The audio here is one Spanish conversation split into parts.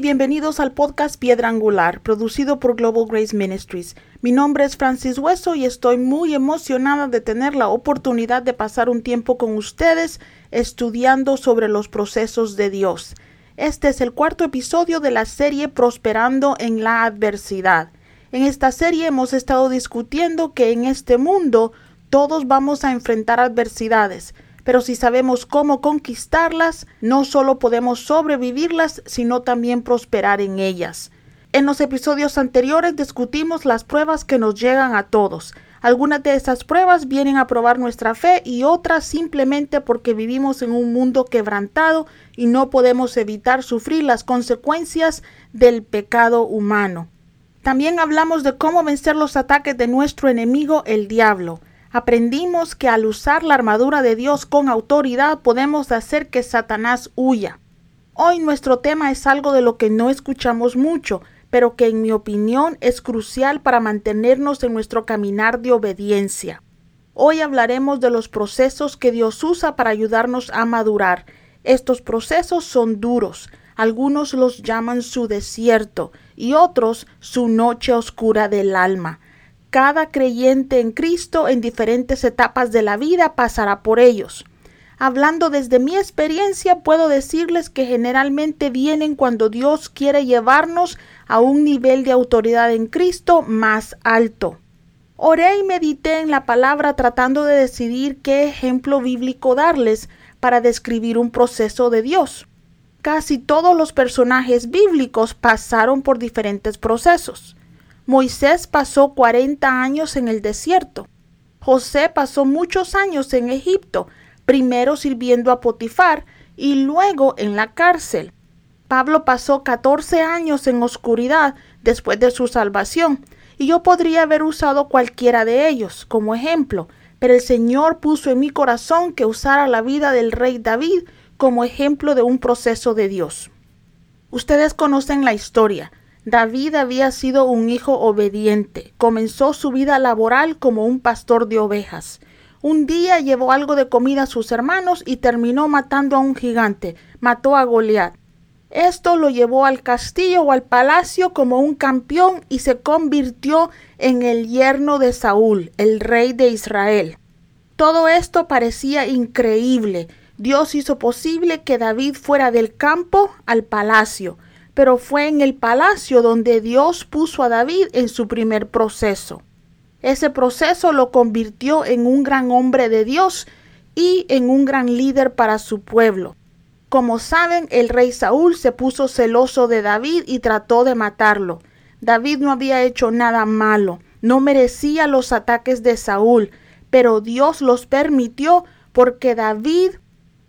bienvenidos al podcast Piedra Angular, producido por Global Grace Ministries. Mi nombre es Francis Hueso y estoy muy emocionada de tener la oportunidad de pasar un tiempo con ustedes estudiando sobre los procesos de Dios. Este es el cuarto episodio de la serie Prosperando en la Adversidad. En esta serie hemos estado discutiendo que en este mundo todos vamos a enfrentar adversidades, pero si sabemos cómo conquistarlas, no solo podemos sobrevivirlas, sino también prosperar en ellas. En los episodios anteriores discutimos las pruebas que nos llegan a todos. Algunas de esas pruebas vienen a probar nuestra fe y otras simplemente porque vivimos en un mundo quebrantado y no podemos evitar sufrir las consecuencias del pecado humano. También hablamos de cómo vencer los ataques de nuestro enemigo el diablo aprendimos que al usar la armadura de Dios con autoridad podemos hacer que Satanás huya. Hoy nuestro tema es algo de lo que no escuchamos mucho, pero que en mi opinión es crucial para mantenernos en nuestro caminar de obediencia. Hoy hablaremos de los procesos que Dios usa para ayudarnos a madurar. Estos procesos son duros, algunos los llaman su desierto y otros su noche oscura del alma. Cada creyente en Cristo en diferentes etapas de la vida pasará por ellos. Hablando desde mi experiencia, puedo decirles que generalmente vienen cuando Dios quiere llevarnos a un nivel de autoridad en Cristo más alto. Oré y medité en la palabra tratando de decidir qué ejemplo bíblico darles para describir un proceso de Dios. Casi todos los personajes bíblicos pasaron por diferentes procesos. Moisés pasó 40 años en el desierto. José pasó muchos años en Egipto, primero sirviendo a Potifar y luego en la cárcel. Pablo pasó 14 años en oscuridad después de su salvación, y yo podría haber usado cualquiera de ellos como ejemplo, pero el Señor puso en mi corazón que usara la vida del rey David como ejemplo de un proceso de Dios. Ustedes conocen la historia. David había sido un hijo obediente. Comenzó su vida laboral como un pastor de ovejas. Un día llevó algo de comida a sus hermanos y terminó matando a un gigante. Mató a Goliat. Esto lo llevó al castillo o al palacio como un campeón y se convirtió en el yerno de Saúl, el rey de Israel. Todo esto parecía increíble. Dios hizo posible que David fuera del campo al palacio pero fue en el palacio donde Dios puso a David en su primer proceso. Ese proceso lo convirtió en un gran hombre de Dios y en un gran líder para su pueblo. Como saben, el rey Saúl se puso celoso de David y trató de matarlo. David no había hecho nada malo, no merecía los ataques de Saúl, pero Dios los permitió porque David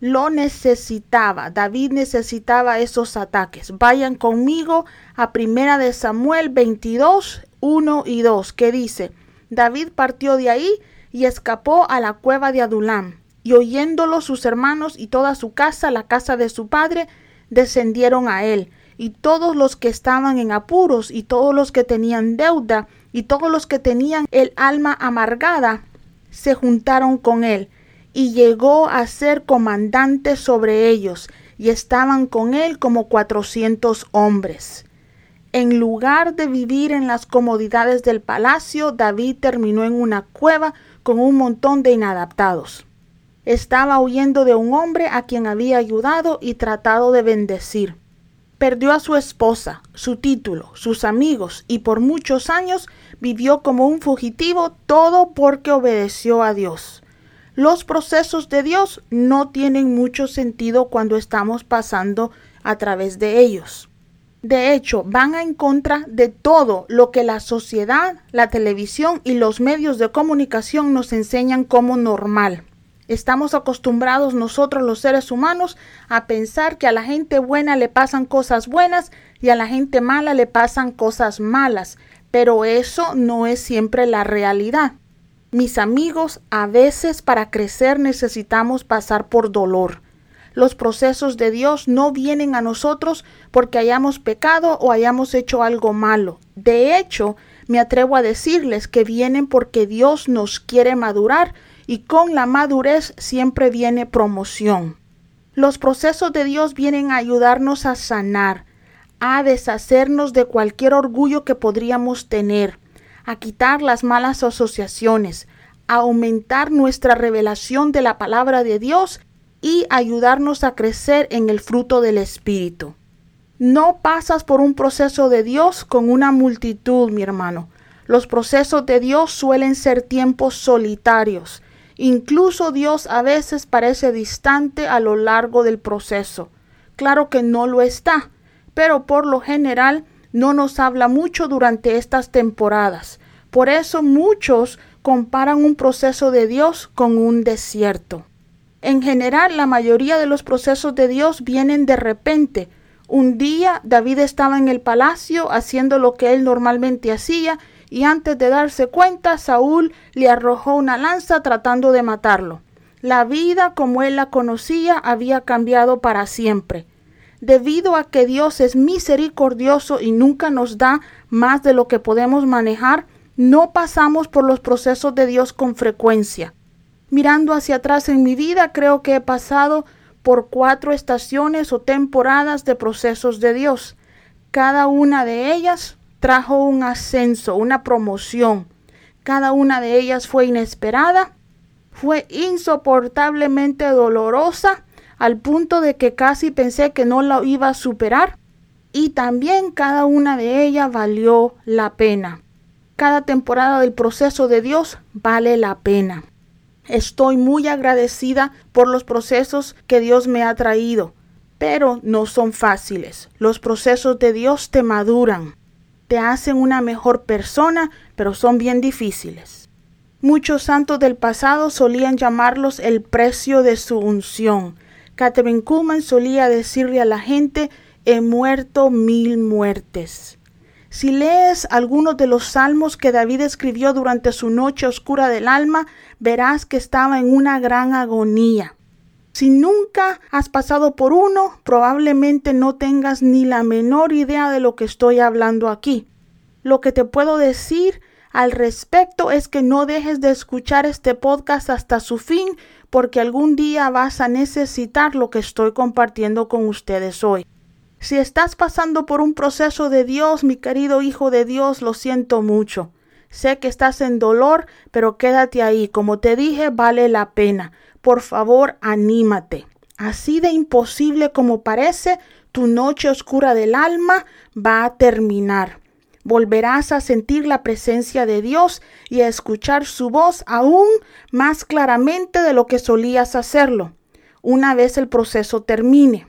lo necesitaba. David necesitaba esos ataques. Vayan conmigo a Primera de Samuel 22, 1 y 2, que dice, David partió de ahí y escapó a la cueva de Adulam. Y oyéndolo sus hermanos y toda su casa, la casa de su padre, descendieron a él. Y todos los que estaban en apuros, y todos los que tenían deuda, y todos los que tenían el alma amargada, se juntaron con él y llegó a ser comandante sobre ellos, y estaban con él como cuatrocientos hombres. En lugar de vivir en las comodidades del palacio, David terminó en una cueva con un montón de inadaptados. Estaba huyendo de un hombre a quien había ayudado y tratado de bendecir. Perdió a su esposa, su título, sus amigos y por muchos años vivió como un fugitivo todo porque obedeció a Dios. Los procesos de Dios no tienen mucho sentido cuando estamos pasando a través de ellos. De hecho, van en contra de todo lo que la sociedad, la televisión y los medios de comunicación nos enseñan como normal. Estamos acostumbrados nosotros los seres humanos a pensar que a la gente buena le pasan cosas buenas y a la gente mala le pasan cosas malas, pero eso no es siempre la realidad. Mis amigos, a veces para crecer necesitamos pasar por dolor. Los procesos de Dios no vienen a nosotros porque hayamos pecado o hayamos hecho algo malo. De hecho, me atrevo a decirles que vienen porque Dios nos quiere madurar y con la madurez siempre viene promoción. Los procesos de Dios vienen a ayudarnos a sanar, a deshacernos de cualquier orgullo que podríamos tener, a quitar las malas asociaciones, a aumentar nuestra revelación de la palabra de Dios y ayudarnos a crecer en el fruto del Espíritu. No pasas por un proceso de Dios con una multitud, mi hermano. Los procesos de Dios suelen ser tiempos solitarios. Incluso Dios a veces parece distante a lo largo del proceso. Claro que no lo está, pero por lo general no nos habla mucho durante estas temporadas. Por eso muchos comparan un proceso de Dios con un desierto. En general, la mayoría de los procesos de Dios vienen de repente. Un día David estaba en el palacio haciendo lo que él normalmente hacía y antes de darse cuenta Saúl le arrojó una lanza tratando de matarlo. La vida como él la conocía había cambiado para siempre. Debido a que Dios es misericordioso y nunca nos da más de lo que podemos manejar, no pasamos por los procesos de Dios con frecuencia. Mirando hacia atrás en mi vida, creo que he pasado por cuatro estaciones o temporadas de procesos de Dios. Cada una de ellas trajo un ascenso, una promoción. Cada una de ellas fue inesperada, fue insoportablemente dolorosa, al punto de que casi pensé que no la iba a superar. Y también cada una de ellas valió la pena. Cada temporada del proceso de Dios vale la pena. Estoy muy agradecida por los procesos que Dios me ha traído, pero no son fáciles. Los procesos de Dios te maduran, te hacen una mejor persona, pero son bien difíciles. Muchos santos del pasado solían llamarlos el precio de su unción. Catherine Kuhlman solía decirle a la gente, he muerto mil muertes. Si lees algunos de los salmos que David escribió durante su noche oscura del alma, verás que estaba en una gran agonía. Si nunca has pasado por uno, probablemente no tengas ni la menor idea de lo que estoy hablando aquí. Lo que te puedo decir al respecto es que no dejes de escuchar este podcast hasta su fin, porque algún día vas a necesitar lo que estoy compartiendo con ustedes hoy. Si estás pasando por un proceso de Dios, mi querido hijo de Dios, lo siento mucho. Sé que estás en dolor, pero quédate ahí. Como te dije, vale la pena. Por favor, anímate. Así de imposible como parece, tu noche oscura del alma va a terminar. Volverás a sentir la presencia de Dios y a escuchar su voz aún más claramente de lo que solías hacerlo, una vez el proceso termine.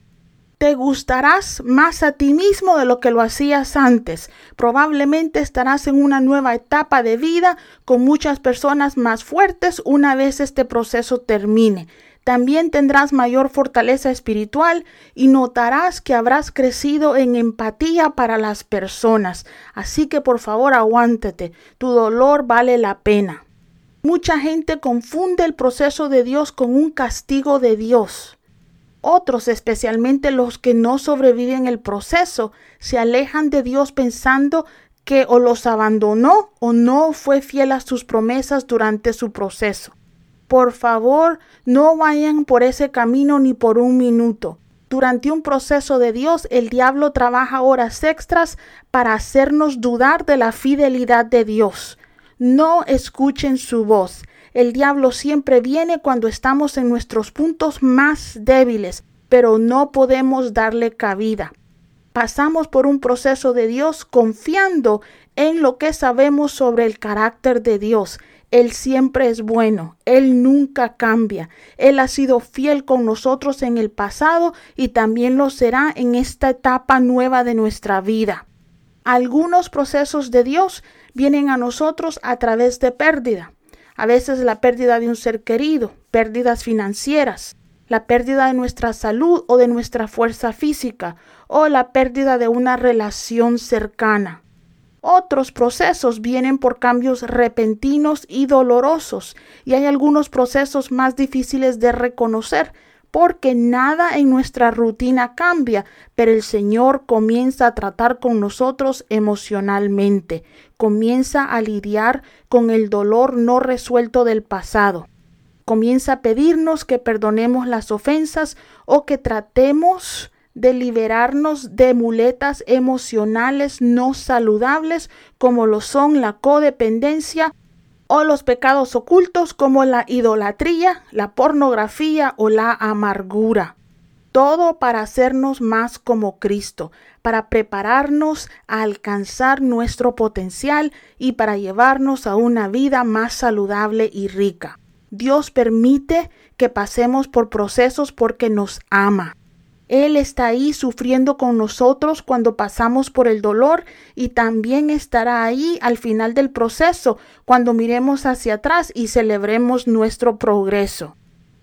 Te gustarás más a ti mismo de lo que lo hacías antes. Probablemente estarás en una nueva etapa de vida con muchas personas más fuertes una vez este proceso termine. También tendrás mayor fortaleza espiritual y notarás que habrás crecido en empatía para las personas. Así que por favor aguántate, tu dolor vale la pena. Mucha gente confunde el proceso de Dios con un castigo de Dios. Otros, especialmente los que no sobreviven el proceso, se alejan de Dios pensando que o los abandonó o no fue fiel a sus promesas durante su proceso. Por favor, no vayan por ese camino ni por un minuto. Durante un proceso de Dios, el diablo trabaja horas extras para hacernos dudar de la fidelidad de Dios. No escuchen su voz. El diablo siempre viene cuando estamos en nuestros puntos más débiles, pero no podemos darle cabida. Pasamos por un proceso de Dios confiando en lo que sabemos sobre el carácter de Dios. Él siempre es bueno, Él nunca cambia. Él ha sido fiel con nosotros en el pasado y también lo será en esta etapa nueva de nuestra vida. Algunos procesos de Dios vienen a nosotros a través de pérdida a veces la pérdida de un ser querido, pérdidas financieras, la pérdida de nuestra salud o de nuestra fuerza física, o la pérdida de una relación cercana. Otros procesos vienen por cambios repentinos y dolorosos, y hay algunos procesos más difíciles de reconocer, porque nada en nuestra rutina cambia, pero el Señor comienza a tratar con nosotros emocionalmente, comienza a lidiar con el dolor no resuelto del pasado, comienza a pedirnos que perdonemos las ofensas o que tratemos de liberarnos de muletas emocionales no saludables como lo son la codependencia o los pecados ocultos como la idolatría, la pornografía o la amargura. Todo para hacernos más como Cristo, para prepararnos a alcanzar nuestro potencial y para llevarnos a una vida más saludable y rica. Dios permite que pasemos por procesos porque nos ama. Él está ahí sufriendo con nosotros cuando pasamos por el dolor y también estará ahí al final del proceso cuando miremos hacia atrás y celebremos nuestro progreso.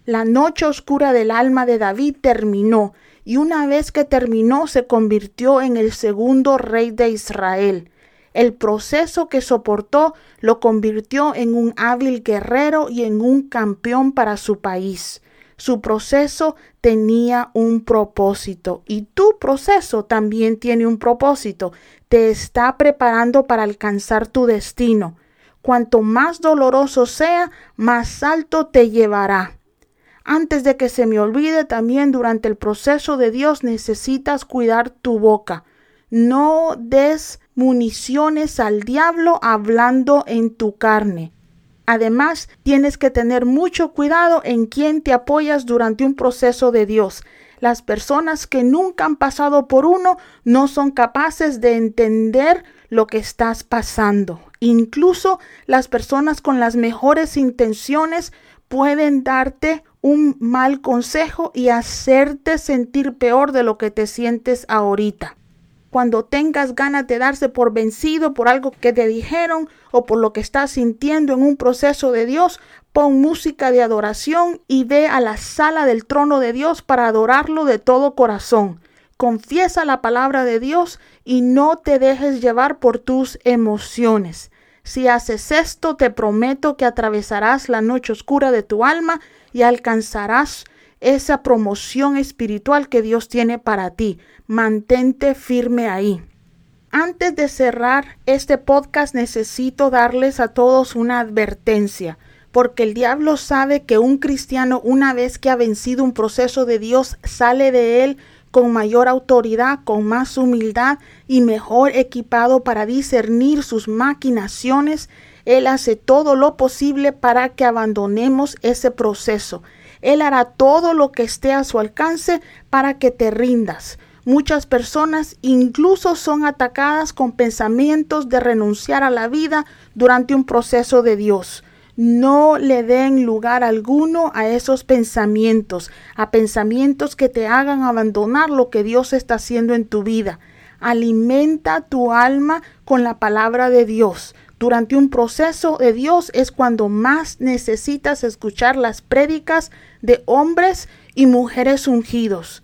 La noche oscura del alma de David terminó y una vez que terminó se convirtió en el segundo rey de Israel. El proceso que soportó lo convirtió en un hábil guerrero y en un campeón para su país. Su proceso tenía un propósito y tu proceso también tiene un propósito. Te está preparando para alcanzar tu destino. Cuanto más doloroso sea, más alto te llevará. Antes de que se me olvide, también durante el proceso de Dios necesitas cuidar tu boca. No des municiones al diablo hablando en tu carne. Además, tienes que tener mucho cuidado en quién te apoyas durante un proceso de Dios. Las personas que nunca han pasado por uno no son capaces de entender lo que estás pasando. Incluso las personas con las mejores intenciones pueden darte un mal consejo y hacerte sentir peor de lo que te sientes ahorita cuando tengas ganas de darse por vencido por algo que te dijeron o por lo que estás sintiendo en un proceso de Dios, pon música de adoración y ve a la sala del trono de Dios para adorarlo de todo corazón. Confiesa la palabra de Dios y no te dejes llevar por tus emociones. Si haces esto, te prometo que atravesarás la noche oscura de tu alma y alcanzarás esa promoción espiritual que Dios tiene para ti. Mantente firme ahí. Antes de cerrar este podcast necesito darles a todos una advertencia, porque el diablo sabe que un cristiano una vez que ha vencido un proceso de Dios sale de él con mayor autoridad, con más humildad y mejor equipado para discernir sus maquinaciones. Él hace todo lo posible para que abandonemos ese proceso. Él hará todo lo que esté a su alcance para que te rindas. Muchas personas incluso son atacadas con pensamientos de renunciar a la vida durante un proceso de Dios. No le den lugar alguno a esos pensamientos, a pensamientos que te hagan abandonar lo que Dios está haciendo en tu vida. Alimenta tu alma con la palabra de Dios. Durante un proceso de Dios es cuando más necesitas escuchar las prédicas de hombres y mujeres ungidos.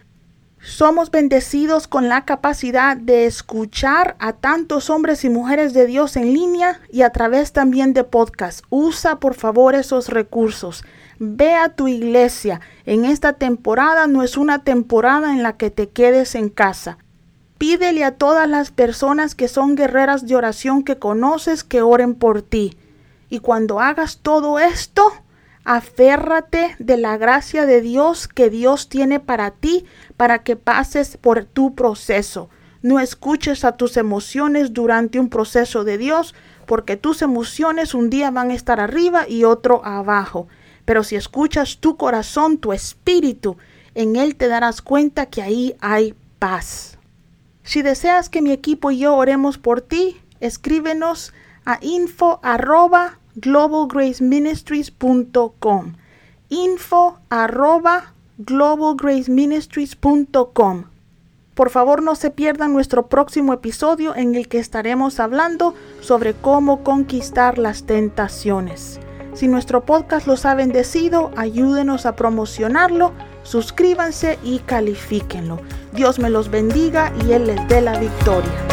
Somos bendecidos con la capacidad de escuchar a tantos hombres y mujeres de Dios en línea y a través también de podcast. Usa por favor esos recursos. Ve a tu iglesia. En esta temporada no es una temporada en la que te quedes en casa. Pídele a todas las personas que son guerreras de oración que conoces que oren por ti. Y cuando hagas todo esto, aférrate de la gracia de Dios que Dios tiene para ti para que pases por tu proceso. No escuches a tus emociones durante un proceso de Dios, porque tus emociones un día van a estar arriba y otro abajo. Pero si escuchas tu corazón, tu espíritu, en él te darás cuenta que ahí hay paz. Si deseas que mi equipo y yo oremos por ti, escríbenos a info arroba globalgraceministries.com info arroba globalgraceministries.com por favor no se pierdan nuestro próximo episodio en el que estaremos hablando sobre cómo conquistar las tentaciones. Si nuestro podcast los ha bendecido, ayúdenos a promocionarlo, suscríbanse y califíquenlo. Dios me los bendiga y Él les dé la victoria.